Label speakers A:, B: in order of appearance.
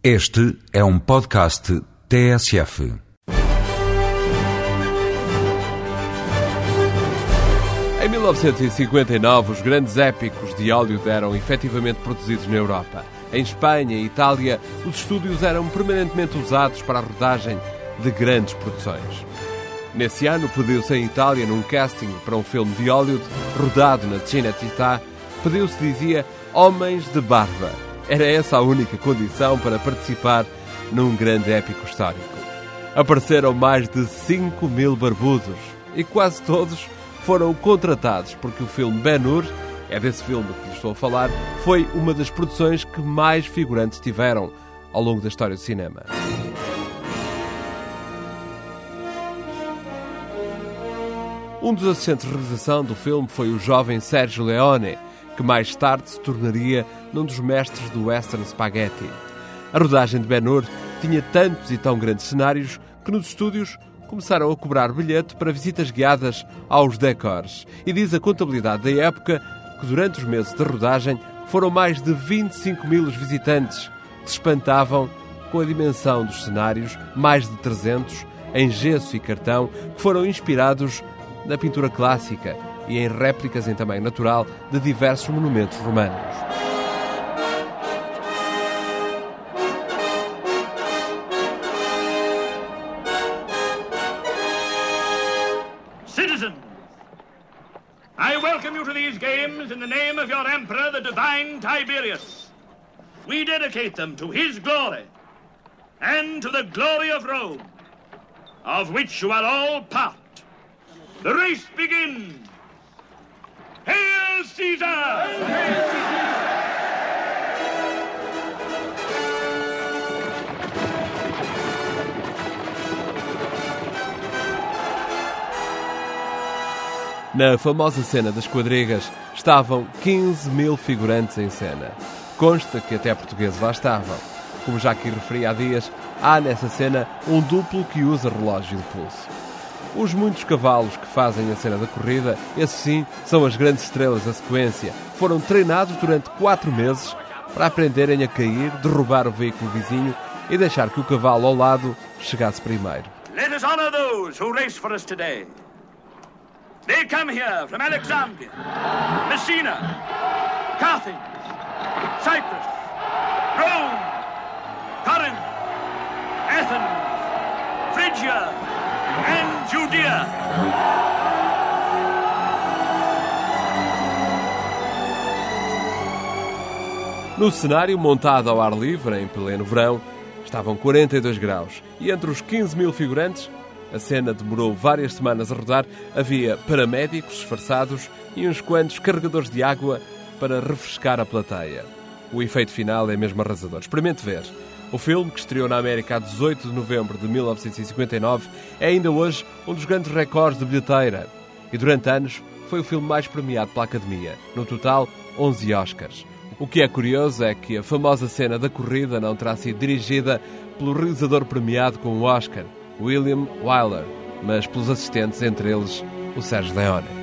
A: Este é um podcast TSF.
B: Em 1959, os grandes épicos de Hollywood eram efetivamente produzidos na Europa. Em Espanha e Itália, os estúdios eram permanentemente usados para a rodagem de grandes produções. Nesse ano, pediu-se em Itália, num casting para um filme de Hollywood, rodado na Cinecittà, pediu-se, dizia, Homens de Barba. Era essa a única condição para participar num grande épico histórico. Apareceram mais de 5 mil barbudos e quase todos foram contratados porque o filme Ben-Hur, é desse filme que lhes estou a falar, foi uma das produções que mais figurantes tiveram ao longo da história do cinema. Um dos assistentes de realização do filme foi o jovem Sergio Leone, que mais tarde se tornaria num dos mestres do western spaghetti. A rodagem de Ben-Hur tinha tantos e tão grandes cenários que nos estúdios começaram a cobrar bilhete para visitas guiadas aos decors. E diz a contabilidade da época que durante os meses de rodagem foram mais de 25 mil os visitantes que se espantavam com a dimensão dos cenários, mais de 300, em gesso e cartão, que foram inspirados na pintura clássica e em réplicas em tamanho natural de diversos monumentos romanos.
C: Citizens, I welcome you to these games in the name of your emperor, the divine Tiberius. We dedicate them to his glory and to the glory of Rome, of which you are all part. The race begins. Hail Caesar!
B: Na famosa cena das quadrigas estavam 15 mil figurantes em cena. Consta que até portugueses lá estavam. Como já aqui referi há dias, há nessa cena um duplo que usa relógio de pulso. Os muitos cavalos que fazem a cena da corrida, esses sim, são as grandes estrelas da sequência. Foram treinados durante quatro meses para aprenderem a cair, derrubar o veículo vizinho e deixar que o cavalo ao lado chegasse primeiro.
C: Let us honor those who race for us today. They come here from Alexandria, Messina, Carthage, Cyprus, Rome, Corinth, Athens, Phrygia, and Judea.
B: No cenário, montado ao ar livre, em pleno verão, estavam 42 graus. E entre os 15 mil figurantes, a cena demorou várias semanas a rodar, havia paramédicos disfarçados e uns quantos carregadores de água para refrescar a plateia. O efeito final é mesmo arrasador. Experimente ver. O filme, que estreou na América a 18 de novembro de 1959, é ainda hoje um dos grandes recordes de bilheteira. E durante anos foi o filme mais premiado pela Academia. No total, 11 Oscars. O que é curioso é que a famosa cena da corrida não terá sido dirigida pelo realizador premiado com o Oscar, William Wyler, mas pelos assistentes, entre eles o Sérgio Leone.